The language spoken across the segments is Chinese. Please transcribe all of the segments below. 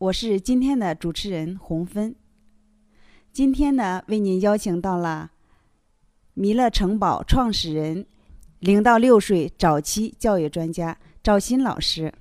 我是今天的主持人洪芬。今天呢，为您邀请到了弥勒城堡创始人、零到六岁早期教育专家赵鑫老师。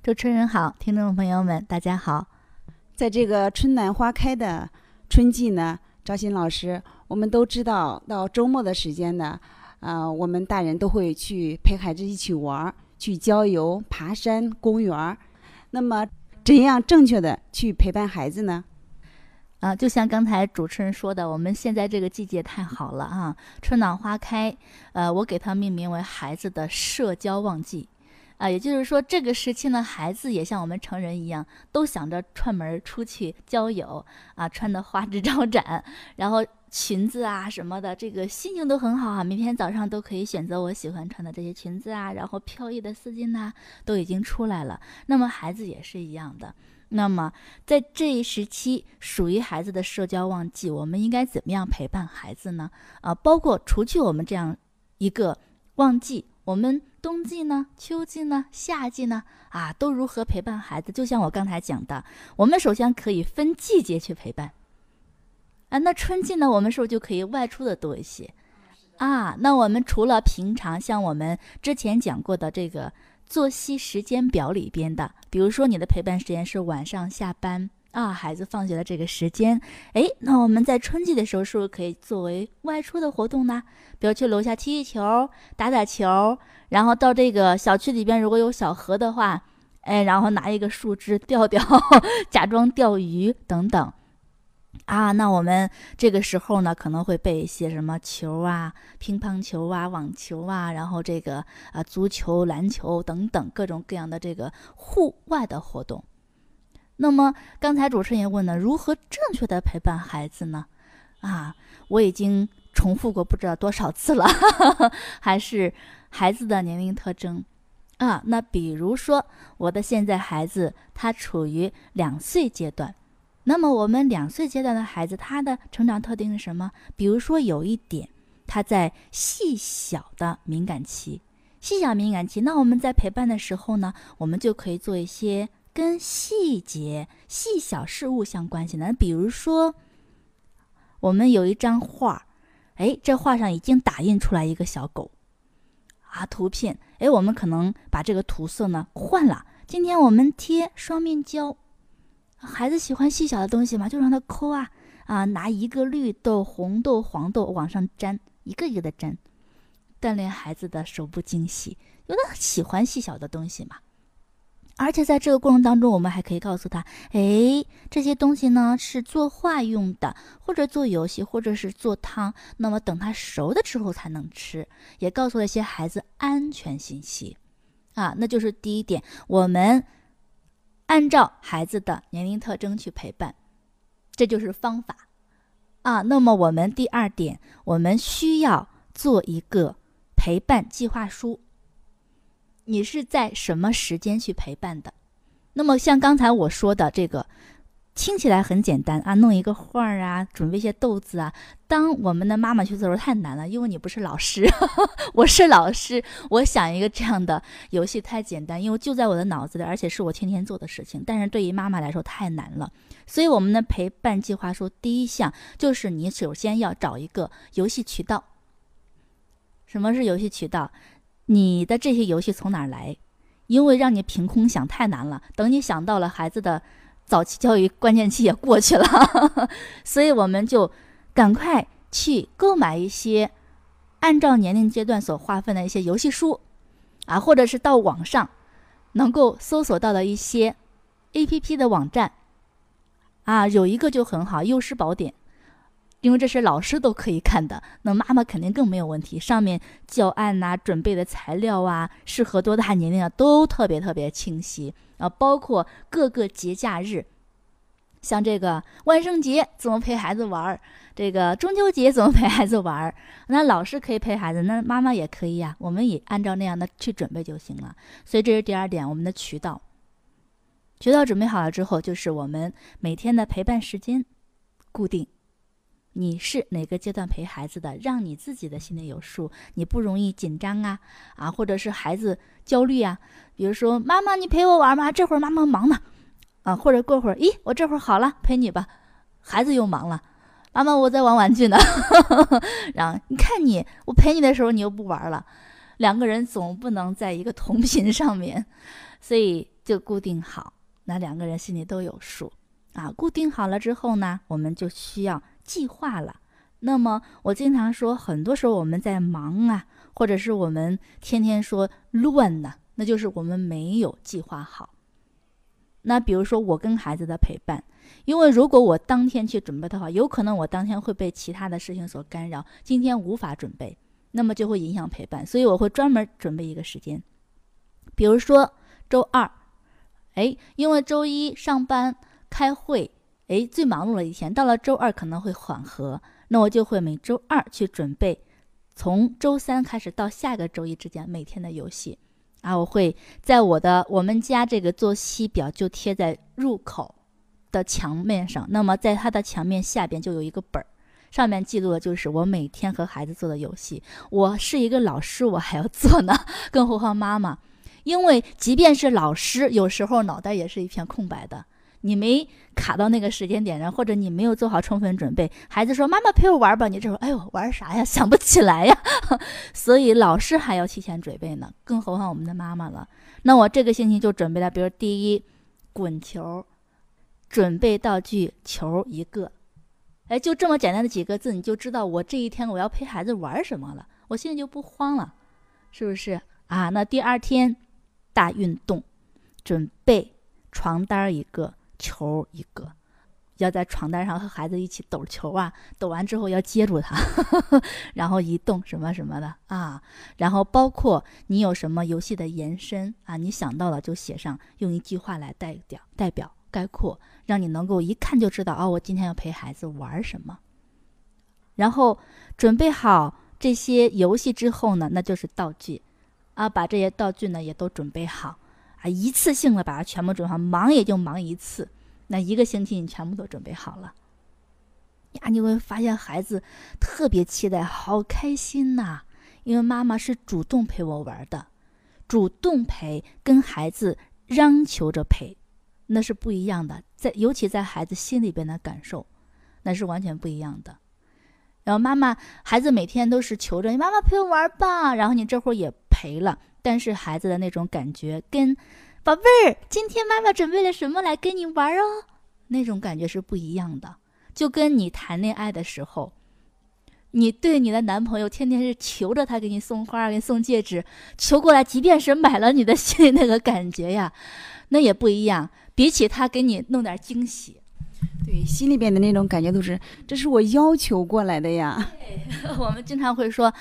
主持人好，听众朋友们大家好。在这个春暖花开的春季呢，赵鑫老师，我们都知道，到周末的时间呢，啊，我们大人都会去陪孩子一起玩儿，去郊游、爬山、公园儿。那么，怎样正确的去陪伴孩子呢？啊，就像刚才主持人说的，我们现在这个季节太好了啊，春暖花开。呃，我给它命名为孩子的社交旺季。啊，也就是说，这个时期呢，孩子也像我们成人一样，都想着串门出去交友啊，穿的花枝招展，然后裙子啊什么的，这个心情都很好啊。每天早上都可以选择我喜欢穿的这些裙子啊，然后飘逸的丝巾呐，都已经出来了。那么孩子也是一样的。那么在这一时期，属于孩子的社交旺季，我们应该怎么样陪伴孩子呢？啊，包括除去我们这样一个旺季，我们。冬季呢，秋季呢，夏季呢，啊，都如何陪伴孩子？就像我刚才讲的，我们首先可以分季节去陪伴。啊，那春季呢，我们是不是就可以外出的多一些？啊，那我们除了平常像我们之前讲过的这个作息时间表里边的，比如说你的陪伴时间是晚上下班。啊，孩子放学的这个时间，哎，那我们在春季的时候是不是可以作为外出的活动呢？比如去楼下踢踢球、打打球，然后到这个小区里边如果有小河的话，哎，然后拿一个树枝钓钓，假装钓鱼等等。啊，那我们这个时候呢，可能会备一些什么球啊、乒乓球啊、网球啊，然后这个啊足球、篮球等等各种各样的这个户外的活动。那么刚才主持人也问了，如何正确的陪伴孩子呢？啊，我已经重复过不知道多少次了，还是孩子的年龄特征啊。那比如说我的现在孩子他处于两岁阶段，那么我们两岁阶段的孩子他的成长特定是什么？比如说有一点他在细小的敏感期，细小敏感期，那我们在陪伴的时候呢，我们就可以做一些。跟细节、细小事物相关系的，比如说，我们有一张画，哎，这画上已经打印出来一个小狗，啊，图片，哎，我们可能把这个涂色呢换了。今天我们贴双面胶，孩子喜欢细小的东西嘛，就让他抠啊啊，拿一个绿豆、红豆、黄豆往上粘，一个一个的粘，锻炼孩子的手部精细，因为他喜欢细小的东西嘛。而且在这个过程当中，我们还可以告诉他：哎，这些东西呢是作画用的，或者做游戏，或者是做汤。那么等它熟的时候才能吃。也告诉了一些孩子安全信息，啊，那就是第一点，我们按照孩子的年龄特征去陪伴，这就是方法，啊。那么我们第二点，我们需要做一个陪伴计划书。你是在什么时间去陪伴的？那么像刚才我说的这个，听起来很简单啊，弄一个画儿啊，准备一些豆子啊。当我们的妈妈去做的时候太难了，因为你不是老师，我是老师。我想一个这样的游戏太简单，因为就在我的脑子里，而且是我天天做的事情。但是对于妈妈来说太难了，所以我们的陪伴计划书第一项就是你首先要找一个游戏渠道。什么是游戏渠道？你的这些游戏从哪儿来？因为让你凭空想太难了。等你想到了，孩子的早期教育关键期也过去了，所以我们就赶快去购买一些按照年龄阶段所划分的一些游戏书，啊，或者是到网上能够搜索到的一些 A P P 的网站，啊，有一个就很好，幼师宝典。因为这是老师都可以看的，那妈妈肯定更没有问题。上面教案呐、准备的材料啊、适合多大年龄啊，都特别特别清晰啊，包括各个节假日，像这个万圣节怎么陪孩子玩儿，这个中秋节怎么陪孩子玩儿，那老师可以陪孩子，那妈妈也可以呀，我们也按照那样的去准备就行了。所以这是第二点，我们的渠道。渠道准备好了之后，就是我们每天的陪伴时间固定。你是哪个阶段陪孩子的，让你自己的心里有数，你不容易紧张啊啊，或者是孩子焦虑啊。比如说，妈妈你陪我玩吗？这会儿妈妈忙呢，啊，或者过会儿，咦，我这会儿好了，陪你吧。孩子又忙了，妈妈我在玩玩具呢。然后你看你，我陪你的时候你又不玩了，两个人总不能在一个同频上面，所以就固定好。那两个人心里都有数啊，固定好了之后呢，我们就需要计划了。那么我经常说，很多时候我们在忙啊，或者是我们天天说乱呢，那就是我们没有计划好。那比如说我跟孩子的陪伴，因为如果我当天去准备的话，有可能我当天会被其他的事情所干扰，今天无法准备，那么就会影响陪伴。所以我会专门准备一个时间，比如说周二。哎，因为周一上班开会，哎，最忙碌的一天，到了周二可能会缓和，那我就会每周二去准备，从周三开始到下个周一之间每天的游戏，啊，我会在我的我们家这个作息表就贴在入口的墙面上，那么在它的墙面下边就有一个本儿，上面记录的就是我每天和孩子做的游戏。我是一个老师，我还要做呢，更何况妈妈。因为即便是老师，有时候脑袋也是一片空白的。你没卡到那个时间点上，或者你没有做好充分准备，孩子说：“妈妈陪我玩吧。”你这会儿，哎呦，玩啥呀？想不起来呀。所以老师还要提前准备呢，更何况我们的妈妈了。那我这个星期就准备了，比如第一，滚球，准备道具球一个，哎，就这么简单的几个字，你就知道我这一天我要陪孩子玩什么了，我现在就不慌了，是不是啊？那第二天。大运动，准备床单一个，球一个，要在床单上和孩子一起抖球啊，抖完之后要接住他，然后移动什么什么的啊，然后包括你有什么游戏的延伸啊，你想到了就写上，用一句话来代表代表概括，让你能够一看就知道哦，我今天要陪孩子玩什么。然后准备好这些游戏之后呢，那就是道具。啊，把这些道具呢也都准备好，一次性的把它全部准备好，忙也就忙一次，那一个星期你全部都准备好了，呀，你会发现孩子特别期待，好开心呐！因为妈妈是主动陪我玩的，主动陪跟孩子央求着陪，那是不一样的，在尤其在孩子心里边的感受，那是完全不一样的。然后妈妈，孩子每天都是求着你妈妈陪我玩吧，然后你这会儿也陪了，但是孩子的那种感觉跟宝贝儿，今天妈妈准备了什么来跟你玩哦，那种感觉是不一样的。就跟你谈恋爱的时候，你对你的男朋友天天是求着他给你送花，给你送戒指，求过来，即便是买了，你的心里那个感觉呀，那也不一样。比起他给你弄点惊喜。对，心里边的那种感觉都是，这是我要求过来的呀。我们经常会说，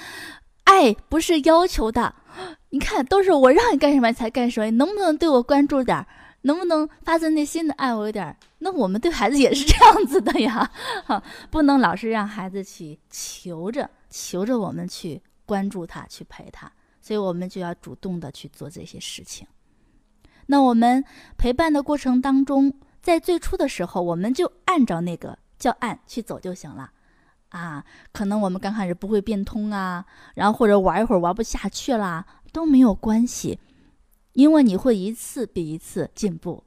爱不是要求的，你看都是我让你干什么你才干什么，你能不能对我关注点儿，能不能发自内心的爱我一点？那我们对孩子也是这样子的呀，不能老是让孩子去求着，求着我们去关注他，去陪他，所以我们就要主动的去做这些事情。那我们陪伴的过程当中。在最初的时候，我们就按照那个教案去走就行了，啊，可能我们刚开始不会变通啊，然后或者玩一会儿玩不下去啦，都没有关系，因为你会一次比一次进步。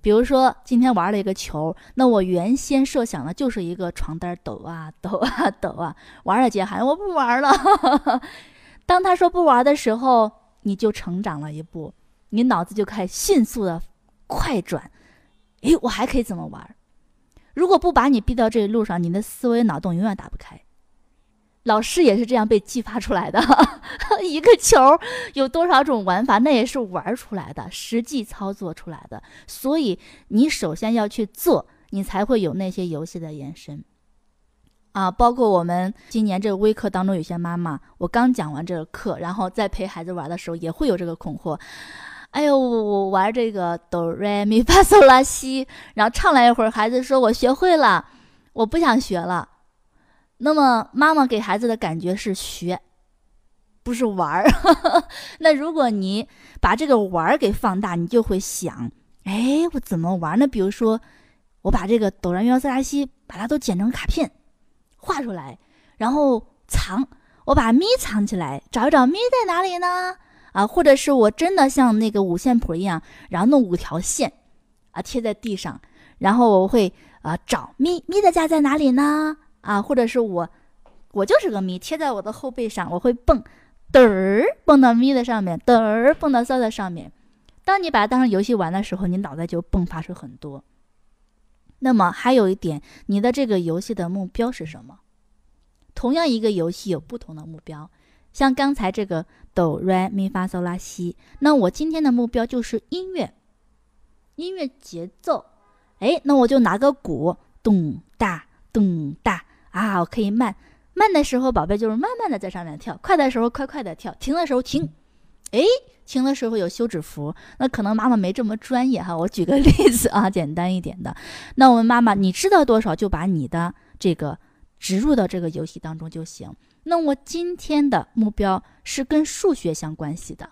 比如说今天玩了一个球，那我原先设想的就是一个床单抖啊抖啊抖啊，玩了姐喊我不玩了。当他说不玩的时候，你就成长了一步，你脑子就开始迅速的快转。诶，我还可以怎么玩？如果不把你逼到这一路上，你的思维脑洞永远打不开。老师也是这样被激发出来的。一个球有多少种玩法，那也是玩出来的，实际操作出来的。所以你首先要去做，你才会有那些游戏的延伸。啊，包括我们今年这个微课当中，有些妈妈，我刚讲完这个课，然后在陪孩子玩的时候，也会有这个困惑。哎呦，我我玩这个哆来咪发嗦拉西，然后唱了一会儿，孩子说我学会了，我不想学了。那么妈妈给孩子的感觉是学，不是玩儿。那如果你把这个玩儿给放大，你就会想，哎，我怎么玩呢？比如说，我把这个哆来咪发嗦拉西，把它都剪成卡片。画出来，然后藏，我把咪藏起来，找一找咪在哪里呢？啊，或者是我真的像那个五线谱一样，然后弄五条线，啊，贴在地上，然后我会啊找咪咪的家在哪里呢？啊，或者是我，我就是个咪，贴在我的后背上，我会蹦，嘚儿蹦到咪的上面，嘚儿蹦到骚的上面。当你把它当成游戏玩的时候，你脑袋就迸发出很多。那么还有一点，你的这个游戏的目标是什么？同样一个游戏有不同的目标，像刚才这个哆来咪发嗦拉西，那我今天的目标就是音乐，音乐节奏。哎，那我就拿个鼓，咚哒咚哒啊，我可以慢慢的时候，宝贝就是慢慢的在上面跳；快的时候快快的跳；停的时候停。哎。停的时候有休止符，那可能妈妈没这么专业哈。我举个例子啊，简单一点的。那我们妈妈，你知道多少就把你的这个植入到这个游戏当中就行。那我今天的目标是跟数学相关系的。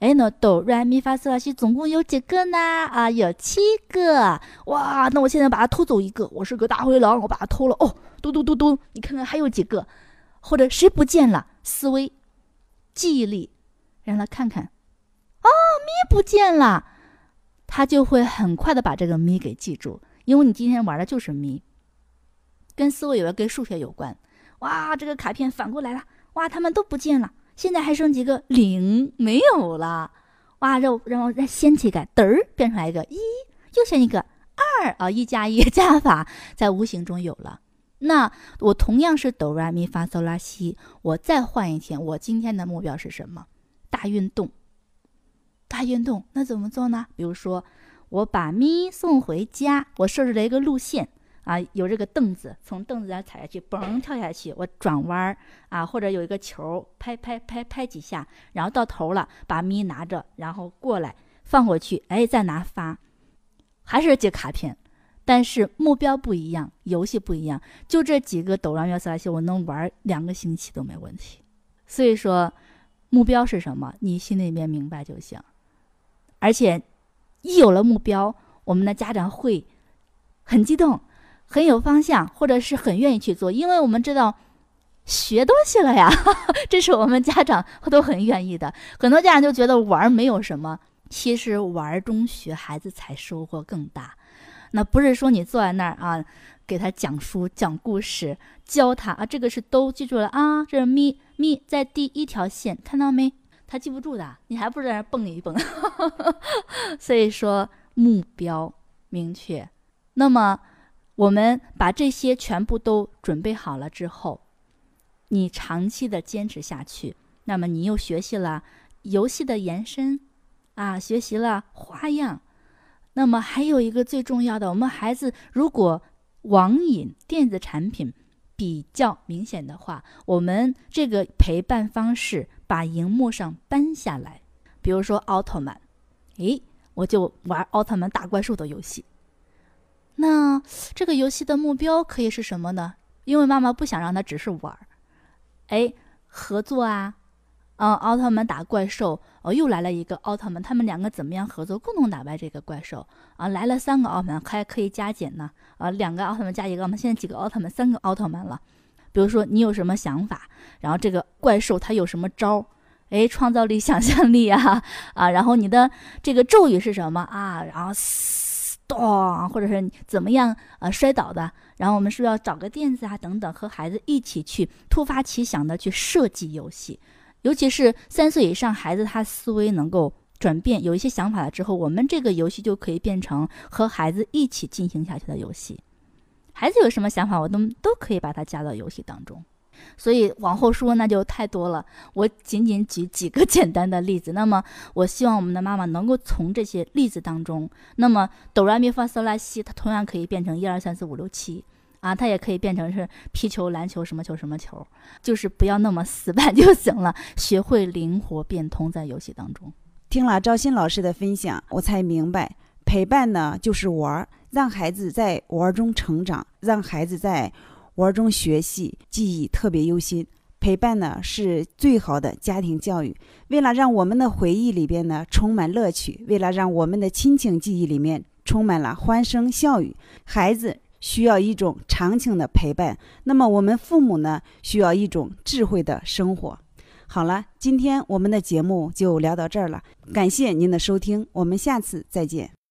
哎，那哆来咪发嗦拉西总共有几个呢？啊，有七个。哇，那我现在把它偷走一个，我是个大灰狼，我把它偷了。哦，嘟嘟嘟嘟，你看看还有几个？或者谁不见了？思维、记忆力。让他看看，哦，咪不见了，他就会很快的把这个咪给记住，因为你今天玩的就是咪，跟思维有关，跟数学有关。哇，这个卡片反过来了，哇，他们都不见了，现在还剩几个零没有了，哇，让让我再掀起个嘚儿，变出来一个一，又选一个二啊，一加一 加法在无形中有了。那我同样是哆来咪发嗦拉西，我再换一天，我今天的目标是什么？大运动，大运动，那怎么做呢？比如说，我把咪送回家，我设置了一个路线啊，有这个凳子，从凳子上踩下去，嘣跳下去，我转弯儿啊，或者有一个球，拍拍拍拍几下，然后到头了，把咪拿着，然后过来放回去，哎，再拿发，还是接卡片，但是目标不一样，游戏不一样，就这几个抖音幺四拉西，我能玩两个星期都没问题，所以说。目标是什么？你心里面明白就行。而且，一有了目标，我们的家长会很激动，很有方向，或者是很愿意去做，因为我们知道学东西了呀。这是我们家长都很愿意的。很多家长就觉得玩没有什么，其实玩中学，孩子才收获更大。那不是说你坐在那儿啊。给他讲书、讲故事，教他啊，这个是都记住了啊。这是咪咪在第一条线，看到没？他记不住的，你还不如在那蹦一蹦。所以说目标明确，那么我们把这些全部都准备好了之后，你长期的坚持下去，那么你又学习了游戏的延伸啊，学习了花样。那么还有一个最重要的，我们孩子如果网瘾电子产品比较明显的话，我们这个陪伴方式把荧幕上搬下来，比如说奥特曼，诶，我就玩奥特曼打怪兽的游戏。那这个游戏的目标可以是什么呢？因为妈妈不想让他只是玩儿，哎，合作啊。嗯，奥特曼打怪兽，哦，又来了一个奥特曼，他们两个怎么样合作，共同打败这个怪兽？啊，来了三个奥特曼，还可以加减呢。啊，两个奥特曼加一个奥特曼，现在几个奥特曼？三个奥特曼了。比如说，你有什么想法？然后这个怪兽它有什么招儿？哎，创造力、想象力啊，啊，然后你的这个咒语是什么啊？然后，咚，或者是怎么样啊？摔倒的？然后我们是不是要找个垫子啊？等等，和孩子一起去突发奇想的去设计游戏。尤其是三岁以上孩子，他思维能够转变，有一些想法了之后，我们这个游戏就可以变成和孩子一起进行下去的游戏。孩子有什么想法，我都都可以把它加到游戏当中。所以往后说那就太多了，我仅仅举几个 简单的例子。那么，我希望我们的妈妈能够从这些例子当中，那么哆来咪发嗦拉西，它同样可以变成一二三四五六七啊，它也可以变成是皮球、篮球什么球什么球，就是不要那么死板就行了，学会灵活变通在游戏当中。听了赵鑫老师的分享，我才明白，陪伴呢就是玩儿，让孩子在玩中成长，让孩子在玩中学习，记忆特别忧心。陪伴呢是最好的家庭教育。为了让我们的回忆里边呢充满乐趣，为了让我们的亲情记忆里面充满了欢声笑语，孩子需要一种长情的陪伴。那么我们父母呢需要一种智慧的生活。好了，今天我们的节目就聊到这儿了，感谢您的收听，我们下次再见。